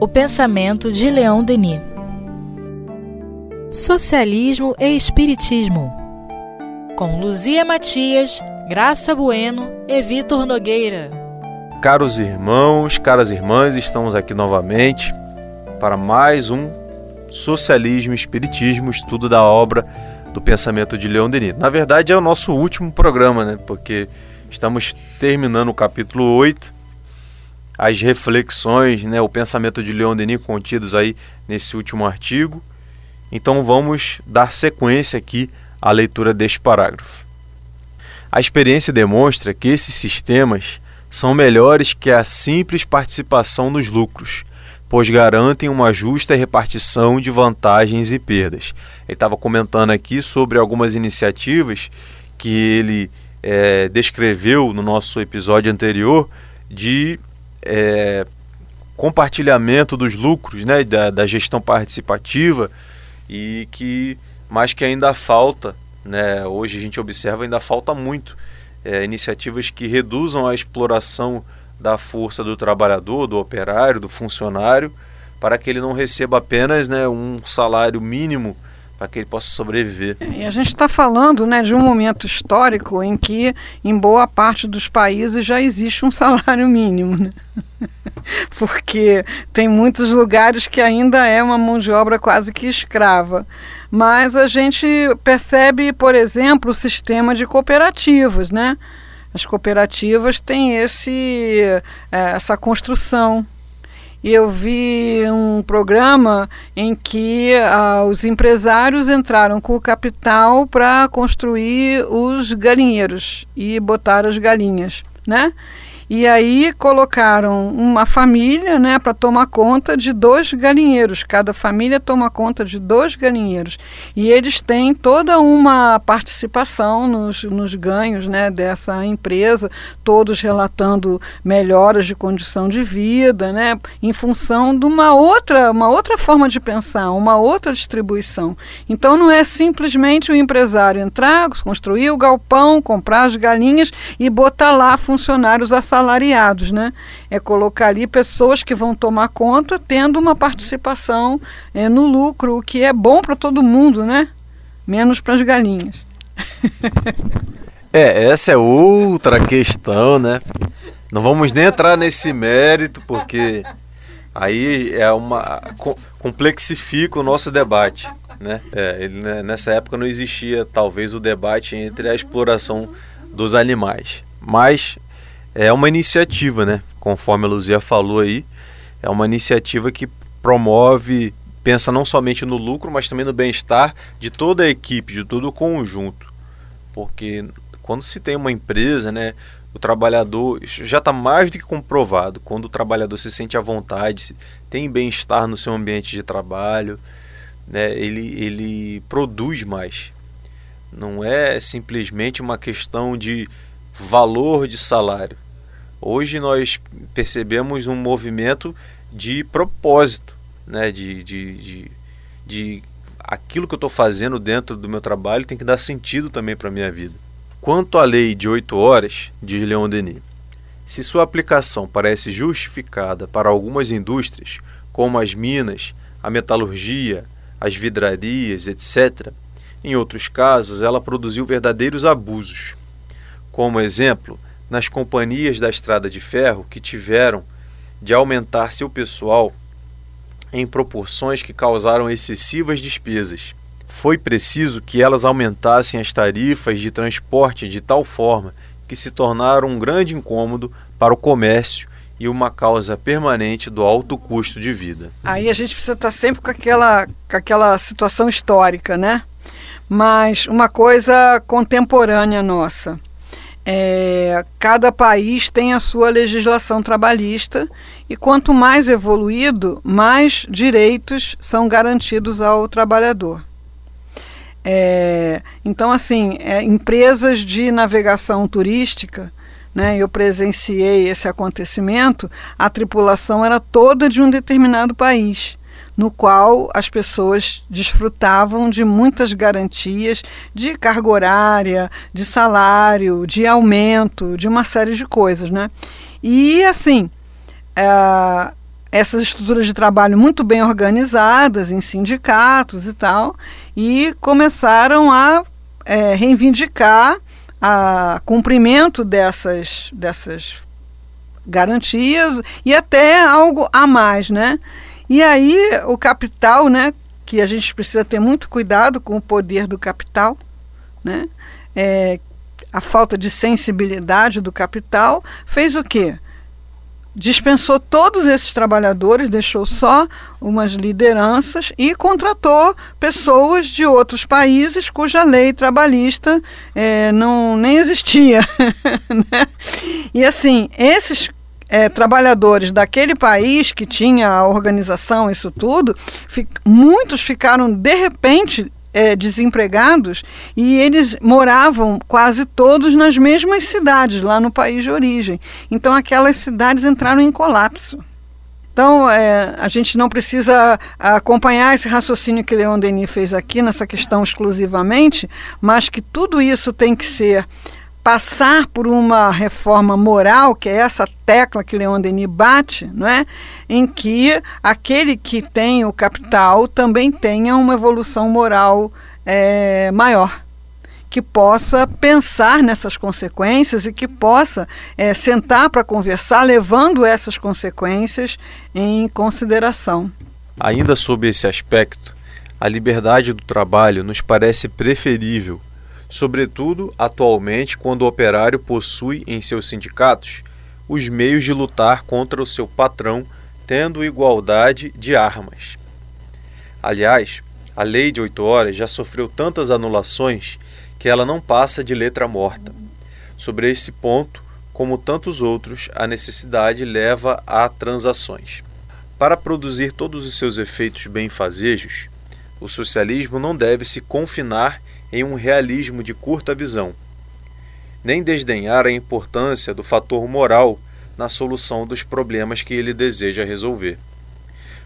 O pensamento de Leon Denis. Socialismo e Espiritismo. Com Luzia Matias, Graça Bueno e Vitor Nogueira. Caros irmãos, caras irmãs, estamos aqui novamente para mais um Socialismo e Espiritismo, estudo da obra do pensamento de Leon Denis. Na verdade, é o nosso último programa, né? Porque estamos terminando o capítulo 8, as reflexões, né, o pensamento de Leon Denis contidos aí nesse último artigo. Então vamos dar sequência aqui à leitura deste parágrafo. A experiência demonstra que esses sistemas são melhores que a simples participação nos lucros, pois garantem uma justa repartição de vantagens e perdas. Ele estava comentando aqui sobre algumas iniciativas que ele é, descreveu no nosso episódio anterior de é, compartilhamento dos lucros, né, da, da, gestão participativa e que mais que ainda falta, né, hoje a gente observa ainda falta muito é, iniciativas que reduzam a exploração da força do trabalhador, do operário, do funcionário, para que ele não receba apenas né, um salário mínimo para que ele possa sobreviver. É, e a gente está falando né, de um momento histórico em que, em boa parte dos países, já existe um salário mínimo. Né? Porque tem muitos lugares que ainda é uma mão de obra quase que escrava. Mas a gente percebe, por exemplo, o sistema de cooperativas, né? As cooperativas têm esse, é, essa construção e eu vi um programa em que ah, os empresários entraram com o capital para construir os galinheiros e botar as galinhas, né? E aí colocaram uma família né, para tomar conta de dois galinheiros. Cada família toma conta de dois galinheiros. E eles têm toda uma participação nos, nos ganhos né, dessa empresa, todos relatando melhoras de condição de vida, né, em função de uma outra, uma outra forma de pensar, uma outra distribuição. Então não é simplesmente o empresário entrar, construir o galpão, comprar as galinhas e botar lá funcionários assalariados assalariados, né? É colocar ali pessoas que vão tomar conta, tendo uma participação é, no lucro, o que é bom para todo mundo, né? Menos para as galinhas. é, essa é outra questão, né? Não vamos nem entrar nesse mérito, porque aí é uma complexifica o nosso debate, né? É, ele, né, nessa época não existia talvez o debate entre a exploração dos animais, mas é uma iniciativa, né? Conforme a Luzia falou aí, é uma iniciativa que promove, pensa não somente no lucro, mas também no bem-estar de toda a equipe, de todo o conjunto. Porque quando se tem uma empresa, né, o trabalhador já está mais do que comprovado. Quando o trabalhador se sente à vontade, tem bem-estar no seu ambiente de trabalho, né, ele, ele produz mais. Não é simplesmente uma questão de valor de salário. Hoje nós percebemos um movimento de propósito, né? de, de, de, de aquilo que eu estou fazendo dentro do meu trabalho tem que dar sentido também para a minha vida. Quanto à lei de oito horas, diz Leon Denis, se sua aplicação parece justificada para algumas indústrias, como as minas, a metalurgia, as vidrarias, etc., em outros casos ela produziu verdadeiros abusos. Como exemplo, nas companhias da estrada de ferro que tiveram de aumentar seu pessoal em proporções que causaram excessivas despesas. Foi preciso que elas aumentassem as tarifas de transporte de tal forma que se tornaram um grande incômodo para o comércio e uma causa permanente do alto custo de vida. Aí a gente precisa estar sempre com aquela, com aquela situação histórica, né? Mas uma coisa contemporânea nossa. É, cada país tem a sua legislação trabalhista e quanto mais evoluído, mais direitos são garantidos ao trabalhador. É, então, assim, é, empresas de navegação turística, né, eu presenciei esse acontecimento, a tripulação era toda de um determinado país no qual as pessoas desfrutavam de muitas garantias de carga horária, de salário, de aumento, de uma série de coisas, né? E assim, é, essas estruturas de trabalho muito bem organizadas em sindicatos e tal, e começaram a é, reivindicar a cumprimento dessas, dessas garantias e até algo a mais, né? E aí o capital, né, que a gente precisa ter muito cuidado com o poder do capital, né? É, a falta de sensibilidade do capital fez o quê? dispensou todos esses trabalhadores, deixou só umas lideranças e contratou pessoas de outros países cuja lei trabalhista é, não nem existia. né? E assim, esses é, trabalhadores daquele país que tinha a organização, isso tudo, fi, muitos ficaram de repente é, desempregados e eles moravam quase todos nas mesmas cidades, lá no país de origem. Então aquelas cidades entraram em colapso. Então, é, a gente não precisa acompanhar esse raciocínio que Leon Denis fez aqui nessa questão exclusivamente, mas que tudo isso tem que ser passar por uma reforma moral, que é essa tecla que Leon Denis bate, não é? em que aquele que tem o capital também tenha uma evolução moral é, maior que possa pensar nessas consequências e que possa é, sentar para conversar, levando essas consequências em consideração. Ainda sob esse aspecto, a liberdade do trabalho nos parece preferível sobretudo atualmente quando o operário possui em seus sindicatos os meios de lutar contra o seu patrão, tendo igualdade de armas. Aliás, a lei de oito horas já sofreu tantas anulações que ela não passa de letra morta. Sobre esse ponto, como tantos outros, a necessidade leva a transações. Para produzir todos os seus efeitos benfazejos, o socialismo não deve se confinar em um realismo de curta visão, nem desdenhar a importância do fator moral na solução dos problemas que ele deseja resolver.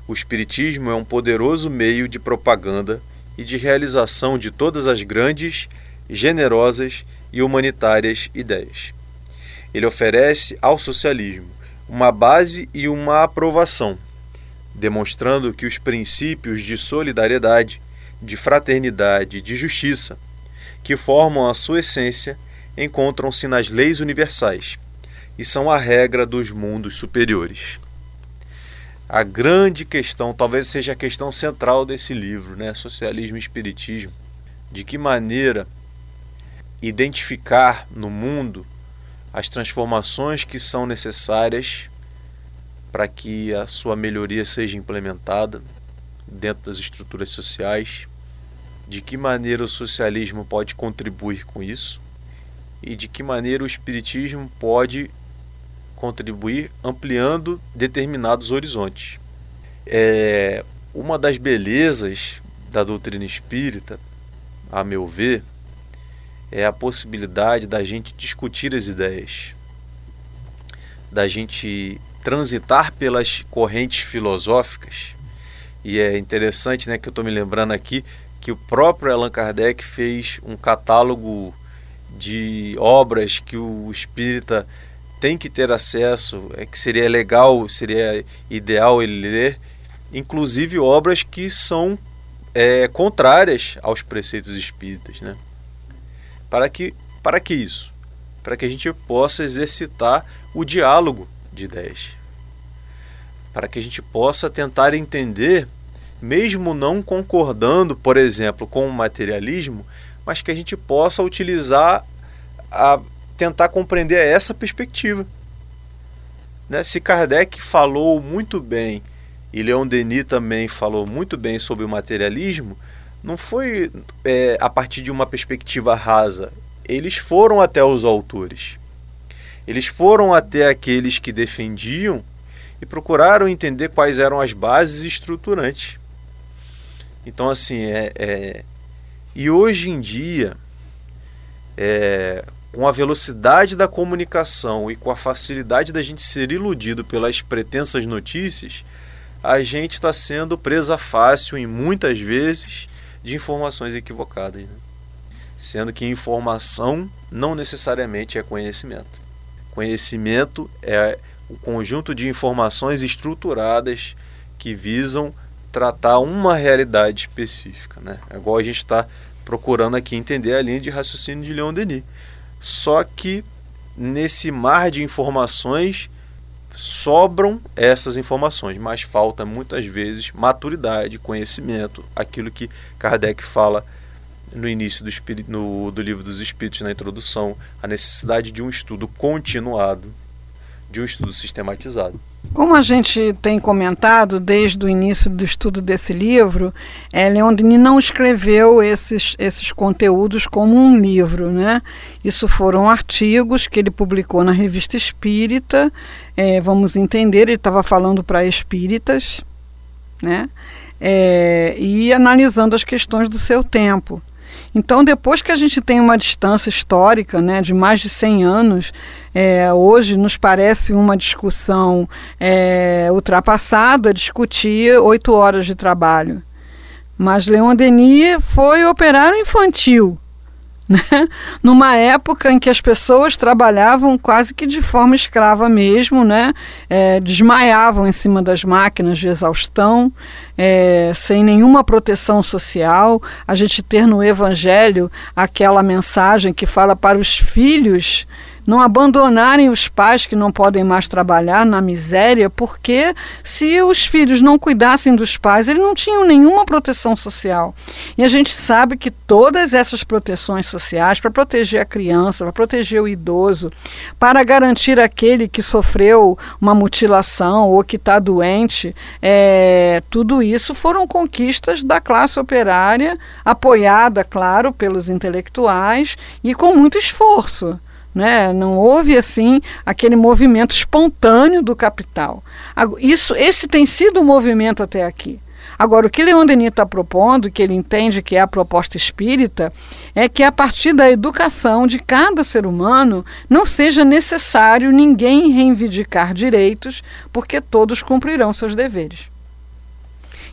O Espiritismo é um poderoso meio de propaganda e de realização de todas as grandes, generosas e humanitárias ideias. Ele oferece ao socialismo uma base e uma aprovação, demonstrando que os princípios de solidariedade, de fraternidade e de justiça, que formam a sua essência, encontram-se nas leis universais e são a regra dos mundos superiores. A grande questão, talvez seja a questão central desse livro, né? Socialismo e Espiritismo. De que maneira identificar no mundo as transformações que são necessárias para que a sua melhoria seja implementada dentro das estruturas sociais, de que maneira o socialismo pode contribuir com isso e de que maneira o espiritismo pode contribuir ampliando determinados horizontes. É, uma das belezas da doutrina espírita, a meu ver, é a possibilidade da gente discutir as ideias, da gente transitar pelas correntes filosóficas. E é interessante, né, que eu estou me lembrando aqui que o próprio Allan Kardec fez um catálogo de obras que o espírita tem que ter acesso, é que seria legal, seria ideal ele ler, inclusive obras que são é, contrárias aos preceitos espíritas, né? Para que para que isso? Para que a gente possa exercitar o diálogo de ideias. Para que a gente possa tentar entender mesmo não concordando, por exemplo, com o materialismo, mas que a gente possa utilizar a tentar compreender essa perspectiva. Né? Se Kardec falou muito bem e Leon Denis também falou muito bem sobre o materialismo, não foi é, a partir de uma perspectiva rasa. Eles foram até os autores. Eles foram até aqueles que defendiam e procuraram entender quais eram as bases estruturantes. Então, assim, é, é... e hoje em dia, é... com a velocidade da comunicação e com a facilidade da gente ser iludido pelas pretensas notícias, a gente está sendo presa fácil, em muitas vezes, de informações equivocadas. Né? Sendo que informação não necessariamente é conhecimento. Conhecimento é o conjunto de informações estruturadas que visam tratar uma realidade específica. Né? É igual a gente está procurando aqui entender a linha de raciocínio de Leon Denis. Só que nesse mar de informações sobram essas informações, mas falta muitas vezes maturidade, conhecimento, aquilo que Kardec fala no início do, espírito, no, do livro dos Espíritos, na introdução, a necessidade de um estudo continuado, de um estudo sistematizado. Como a gente tem comentado desde o início do estudo desse livro, é, não escreveu esses, esses conteúdos como um livro. Né? Isso foram artigos que ele publicou na Revista Espírita. É, vamos entender, ele estava falando para espíritas né? É, e analisando as questões do seu tempo. Então, depois que a gente tem uma distância histórica né, de mais de 100 anos, é, hoje nos parece uma discussão é, ultrapassada discutir oito horas de trabalho. Mas Leon Denis foi operário infantil né? numa época em que as pessoas trabalhavam quase que de forma escrava mesmo, né? É, desmaiavam em cima das máquinas de exaustão, é, sem nenhuma proteção social. A gente ter no Evangelho aquela mensagem que fala para os filhos não abandonarem os pais que não podem mais trabalhar na miséria, porque se os filhos não cuidassem dos pais, eles não tinham nenhuma proteção social. E a gente sabe que todas essas proteções sociais, para proteger a criança, para proteger o idoso, para garantir aquele que sofreu uma mutilação ou que está doente, é, tudo isso foram conquistas da classe operária, apoiada, claro, pelos intelectuais e com muito esforço. Né? Não houve assim aquele movimento espontâneo do capital. Isso, esse tem sido o movimento até aqui. Agora, o que Leon Denis está propondo, que ele entende que é a proposta espírita, é que a partir da educação de cada ser humano não seja necessário ninguém reivindicar direitos, porque todos cumprirão seus deveres.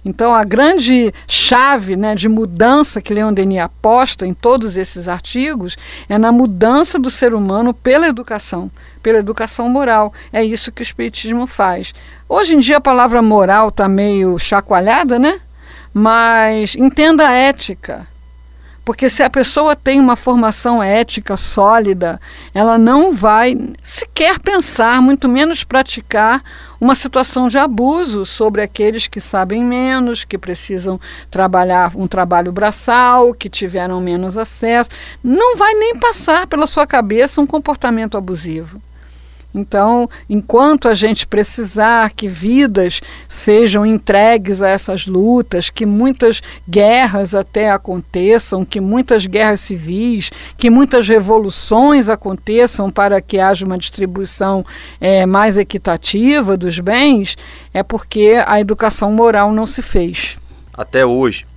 Então, a grande chave né, de mudança que Leon Denis aposta em todos esses artigos é na mudança do ser humano pela educação, pela educação moral. É isso que o Espiritismo faz. Hoje em dia a palavra moral está meio chacoalhada, né? Mas entenda a ética. Porque se a pessoa tem uma formação ética sólida, ela não vai sequer pensar, muito menos praticar uma situação de abuso sobre aqueles que sabem menos, que precisam trabalhar um trabalho braçal, que tiveram menos acesso. Não vai nem passar pela sua cabeça um comportamento abusivo. Então, enquanto a gente precisar que vidas sejam entregues a essas lutas, que muitas guerras até aconteçam, que muitas guerras civis, que muitas revoluções aconteçam para que haja uma distribuição é, mais equitativa dos bens, é porque a educação moral não se fez. Até hoje,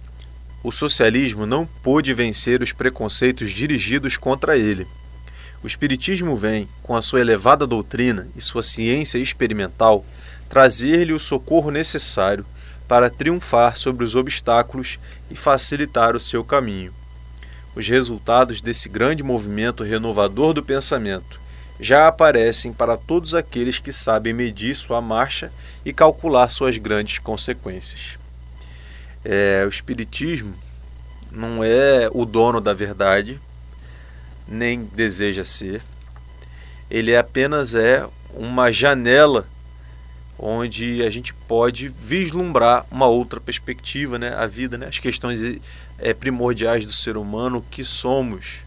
o socialismo não pôde vencer os preconceitos dirigidos contra ele o Espiritismo vem, com a sua elevada doutrina e sua ciência experimental, trazer-lhe o socorro necessário para triunfar sobre os obstáculos e facilitar o seu caminho. Os resultados desse grande movimento renovador do pensamento já aparecem para todos aqueles que sabem medir sua marcha e calcular suas grandes consequências. É, o Espiritismo não é o dono da verdade, nem deseja ser. Ele apenas é uma janela onde a gente pode vislumbrar uma outra perspectiva, né? A vida, né? As questões é, primordiais do ser humano, o que somos,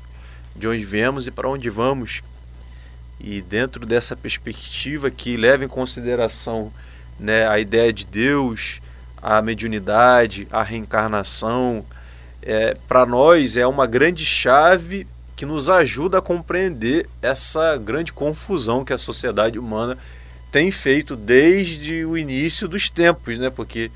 de onde viemos e para onde vamos. E dentro dessa perspectiva que leva em consideração né, a ideia de Deus, a mediunidade, a reencarnação, é, para nós é uma grande chave que nos ajuda a compreender essa grande confusão que a sociedade humana tem feito desde o início dos tempos, né? Porque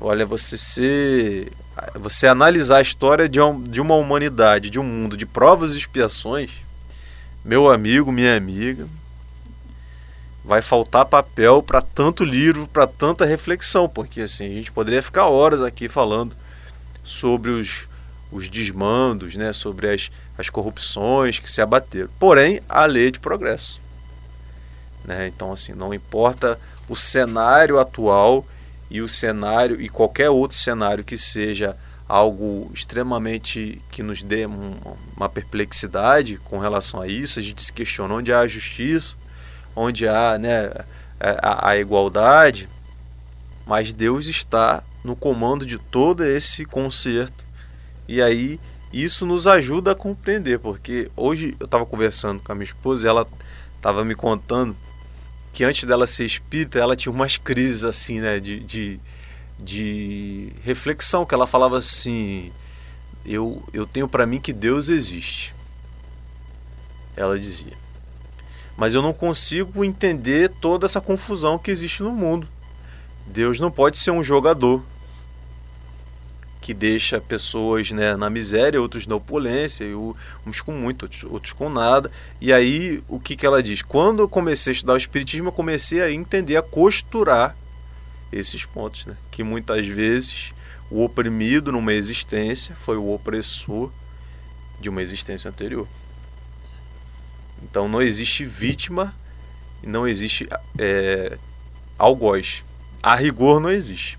olha, você ser você analisar a história de, um, de uma humanidade, de um mundo de provas e expiações, meu amigo, minha amiga, vai faltar papel para tanto livro, para tanta reflexão, porque assim, a gente poderia ficar horas aqui falando sobre os os desmandos, né, sobre as, as corrupções que se abateram. Porém, a lei de progresso. Né? Então, assim, não importa o cenário atual e o cenário e qualquer outro cenário que seja algo extremamente que nos dê uma perplexidade com relação a isso, a gente se questiona onde há a justiça, onde há né, a, a igualdade, mas Deus está no comando de todo esse concerto. E aí isso nos ajuda a compreender, porque hoje eu estava conversando com a minha esposa e ela estava me contando que antes dela ser espírita, ela tinha umas crises assim, né, de, de, de reflexão, que ela falava assim, eu, eu tenho para mim que Deus existe. Ela dizia. Mas eu não consigo entender toda essa confusão que existe no mundo. Deus não pode ser um jogador que deixa pessoas né, na miséria, outros na opulência, uns com muito, outros, outros com nada. E aí, o que, que ela diz? Quando eu comecei a estudar o Espiritismo, eu comecei a entender, a costurar esses pontos. Né? Que muitas vezes o oprimido numa existência foi o opressor de uma existência anterior. Então não existe vítima não existe é, algoz. A rigor não existe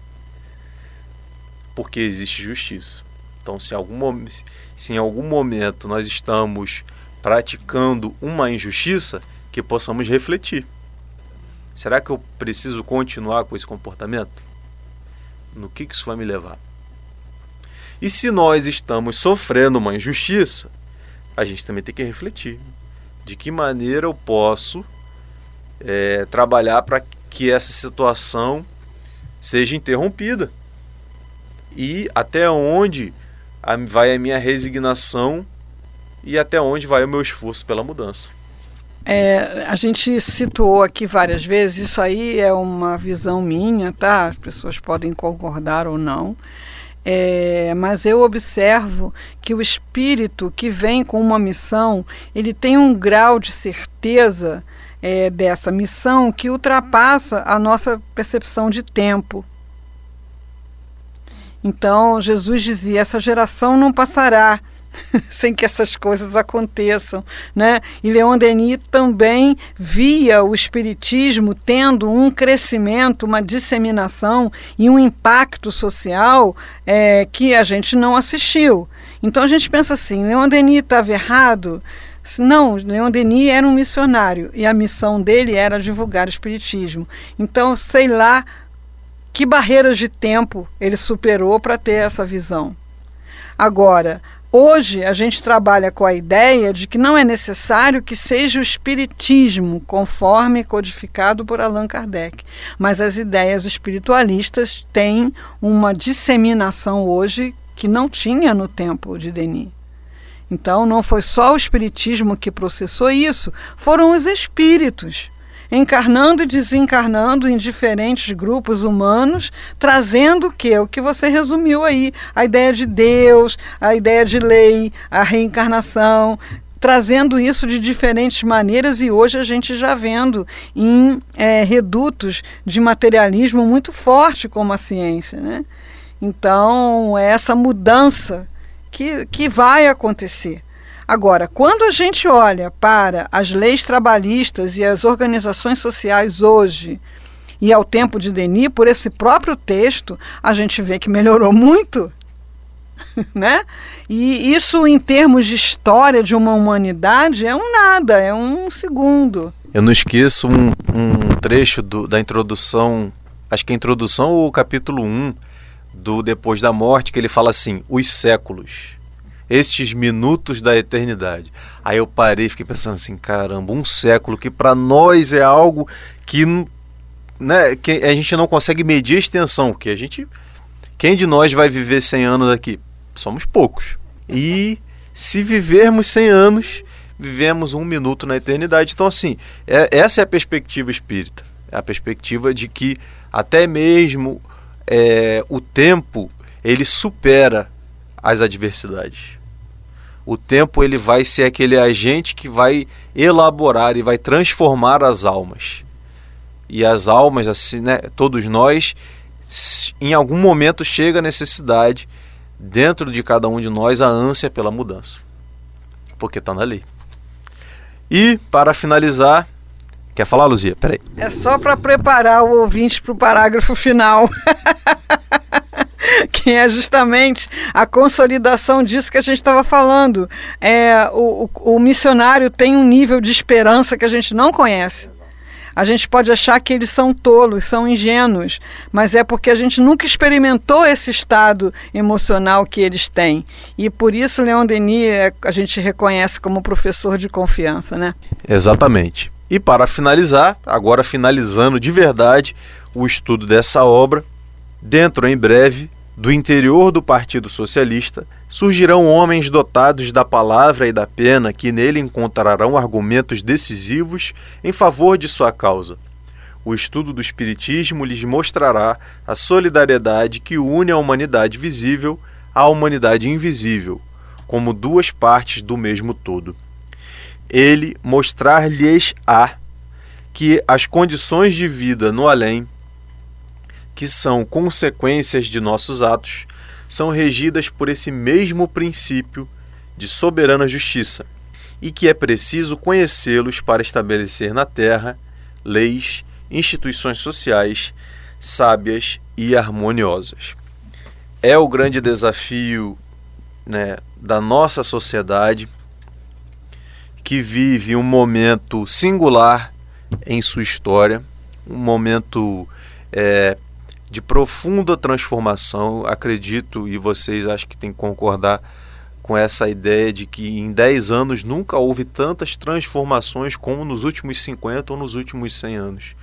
porque existe justiça. Então, se, algum, se em algum momento nós estamos praticando uma injustiça, que possamos refletir. Será que eu preciso continuar com esse comportamento? No que, que isso vai me levar? E se nós estamos sofrendo uma injustiça, a gente também tem que refletir. De que maneira eu posso é, trabalhar para que essa situação seja interrompida? E até onde vai a minha resignação e até onde vai o meu esforço pela mudança. É, a gente situou aqui várias vezes, isso aí é uma visão minha, tá? As pessoas podem concordar ou não. É, mas eu observo que o espírito que vem com uma missão, ele tem um grau de certeza é, dessa missão que ultrapassa a nossa percepção de tempo. Então Jesus dizia: essa geração não passará sem que essas coisas aconteçam, né? E Leon Denis também via o espiritismo tendo um crescimento, uma disseminação e um impacto social é, que a gente não assistiu. Então a gente pensa assim: Leon Denis estava errado? Não, Leon Denis era um missionário e a missão dele era divulgar o espiritismo. Então, sei lá que barreiras de tempo ele superou para ter essa visão? Agora, hoje a gente trabalha com a ideia de que não é necessário que seja o espiritismo conforme codificado por Allan Kardec, mas as ideias espiritualistas têm uma disseminação hoje que não tinha no tempo de Denis. Então, não foi só o espiritismo que processou isso, foram os espíritos encarnando e desencarnando em diferentes grupos humanos, trazendo o que? O que você resumiu aí, a ideia de Deus, a ideia de lei, a reencarnação, trazendo isso de diferentes maneiras e hoje a gente já vendo em é, redutos de materialismo muito forte como a ciência, né? Então, é essa mudança que, que vai acontecer. Agora, quando a gente olha para as leis trabalhistas e as organizações sociais hoje, e ao tempo de Denis, por esse próprio texto, a gente vê que melhorou muito. né? E isso, em termos de história de uma humanidade, é um nada, é um segundo. Eu não esqueço um, um trecho do, da introdução, acho que é a introdução ou o capítulo 1 do Depois da Morte, que ele fala assim: os séculos estes minutos da eternidade. Aí eu parei e fiquei pensando assim, caramba, um século que para nós é algo que, né, que a gente não consegue medir a extensão, que a gente quem de nós vai viver 100 anos aqui? Somos poucos. E se vivermos 100 anos, vivemos um minuto na eternidade. Então, assim, é, essa é a perspectiva espírita. É a perspectiva de que até mesmo é, o tempo ele supera as adversidades o tempo ele vai ser aquele agente que vai elaborar e vai transformar as almas. E as almas, assim, né, todos nós, em algum momento chega a necessidade dentro de cada um de nós a ânsia pela mudança, porque está na lei. E para finalizar, Quer falar, Luzia? Peraí. É só para preparar o ouvinte para o parágrafo final. que é justamente a consolidação disso que a gente estava falando. É, o, o, o missionário tem um nível de esperança que a gente não conhece. A gente pode achar que eles são tolos, são ingênuos, mas é porque a gente nunca experimentou esse estado emocional que eles têm. E por isso Leon Denis é, a gente reconhece como professor de confiança, né? Exatamente. E para finalizar, agora finalizando de verdade o estudo dessa obra, dentro em breve do interior do Partido Socialista surgirão homens dotados da palavra e da pena que nele encontrarão argumentos decisivos em favor de sua causa. O estudo do Espiritismo lhes mostrará a solidariedade que une a humanidade visível à humanidade invisível, como duas partes do mesmo todo. Ele mostrar-lhes-á que as condições de vida no além que são consequências de nossos atos, são regidas por esse mesmo princípio de soberana justiça, e que é preciso conhecê-los para estabelecer na terra leis, instituições sociais sábias e harmoniosas. É o grande desafio né, da nossa sociedade que vive um momento singular em sua história, um momento é, de profunda transformação. Acredito, e vocês acho que têm que concordar com essa ideia de que em 10 anos nunca houve tantas transformações como nos últimos 50 ou nos últimos 100 anos.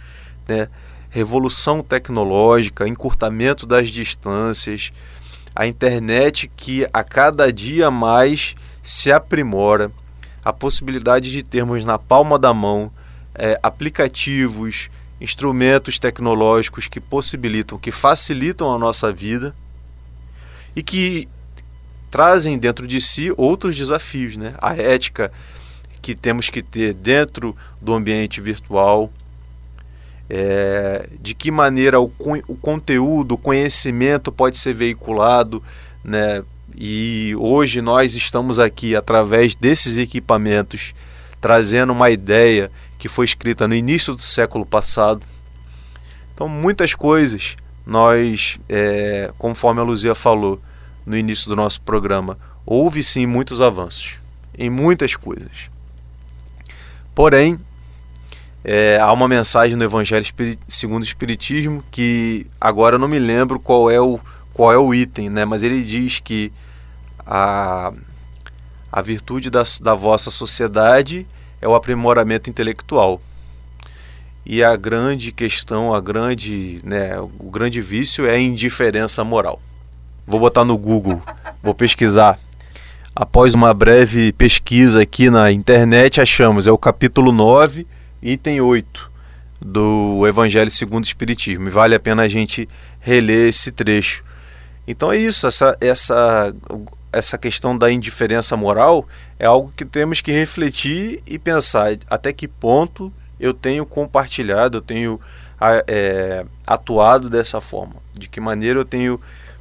Né? Revolução tecnológica, encurtamento das distâncias, a internet que a cada dia mais se aprimora, a possibilidade de termos na palma da mão é, aplicativos, instrumentos tecnológicos que possibilitam, que facilitam a nossa vida e que trazem dentro de si outros desafios, né? A ética que temos que ter dentro do ambiente virtual, é, de que maneira o, o conteúdo, o conhecimento pode ser veiculado, né? E hoje nós estamos aqui através desses equipamentos trazendo uma ideia que foi escrita no início do século passado. Então, muitas coisas nós, é, conforme a Luzia falou no início do nosso programa, houve sim muitos avanços em muitas coisas. Porém, é, há uma mensagem no Evangelho segundo o Espiritismo que agora eu não me lembro qual é o, qual é o item, né? mas ele diz que a, a virtude da, da vossa sociedade é o aprimoramento intelectual. E a grande questão, a grande, né, o grande vício é a indiferença moral. Vou botar no Google, vou pesquisar. Após uma breve pesquisa aqui na internet, achamos, é o capítulo 9, item 8 do Evangelho segundo o Espiritismo. E vale a pena a gente reler esse trecho. Então é isso, essa, essa essa questão da indiferença moral é algo que temos que refletir e pensar até que ponto eu tenho compartilhado, eu tenho é, atuado dessa forma, de que maneira eu tenho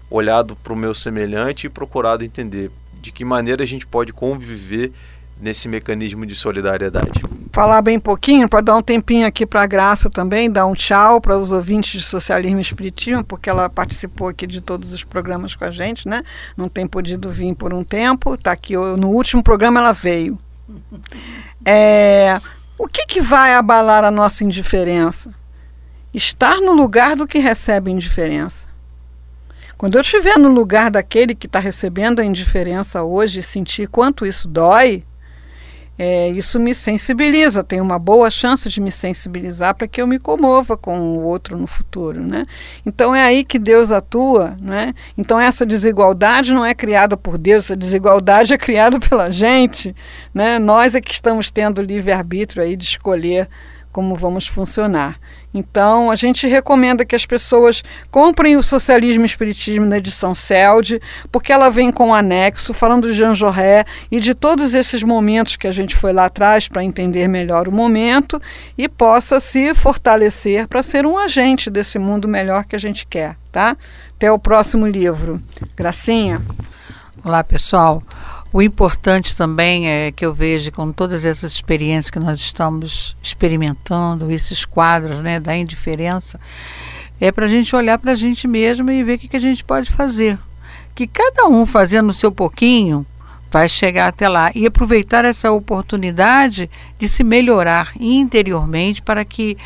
olhado para o meu semelhante e procurado entender. De que maneira a gente pode conviver nesse mecanismo de solidariedade. Falar bem pouquinho, para dar um tempinho aqui para a Graça também, dar um tchau para os ouvintes de Socialismo Espiritismo, porque ela participou aqui de todos os programas com a gente, né? Não tem podido vir por um tempo, está aqui no último programa ela veio. É, o que, que vai abalar a nossa indiferença? Estar no lugar do que recebe indiferença. Quando eu estiver no lugar daquele que está recebendo a indiferença hoje e sentir quanto isso dói, é, isso me sensibiliza, tem uma boa chance de me sensibilizar para que eu me comova com o outro no futuro. Né? Então é aí que Deus atua. Né? Então essa desigualdade não é criada por Deus, essa desigualdade é criada pela gente. Né? Nós é que estamos tendo livre-arbítrio aí de escolher como vamos funcionar. Então, a gente recomenda que as pessoas comprem o Socialismo e Espiritismo na edição CELD, porque ela vem com anexo falando de Jean Jaurès e de todos esses momentos que a gente foi lá atrás para entender melhor o momento e possa se fortalecer para ser um agente desse mundo melhor que a gente quer, tá? Até o próximo livro. Gracinha. Olá, pessoal. O importante também é que eu vejo com todas essas experiências que nós estamos experimentando, esses quadros né, da indiferença, é para a gente olhar para a gente mesmo e ver o que, que a gente pode fazer. Que cada um fazendo o seu pouquinho vai chegar até lá e aproveitar essa oportunidade de se melhorar interiormente para que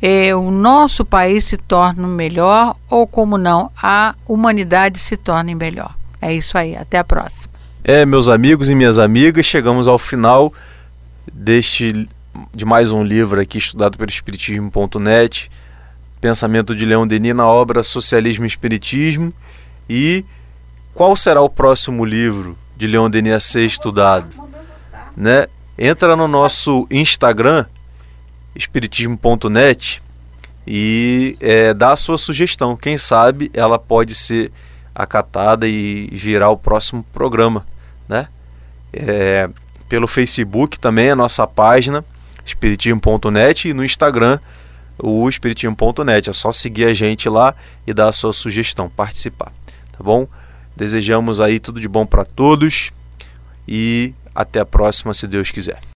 é, o nosso país se torne melhor ou, como não, a humanidade se torne melhor. É isso aí. Até a próxima. É, meus amigos e minhas amigas, chegamos ao final deste de mais um livro aqui estudado pelo espiritismo.net, Pensamento de Leão Denis na obra Socialismo e Espiritismo e qual será o próximo livro de Leão Denis a ser estudado, né? Entra no nosso Instagram espiritismo.net e é, dá a sua sugestão. Quem sabe ela pode ser acatada e virar o próximo programa, né? É, pelo Facebook também a nossa página espiritismo.net e no Instagram o espiritismo.net. É só seguir a gente lá e dar a sua sugestão, participar, tá bom? Desejamos aí tudo de bom para todos e até a próxima, se Deus quiser.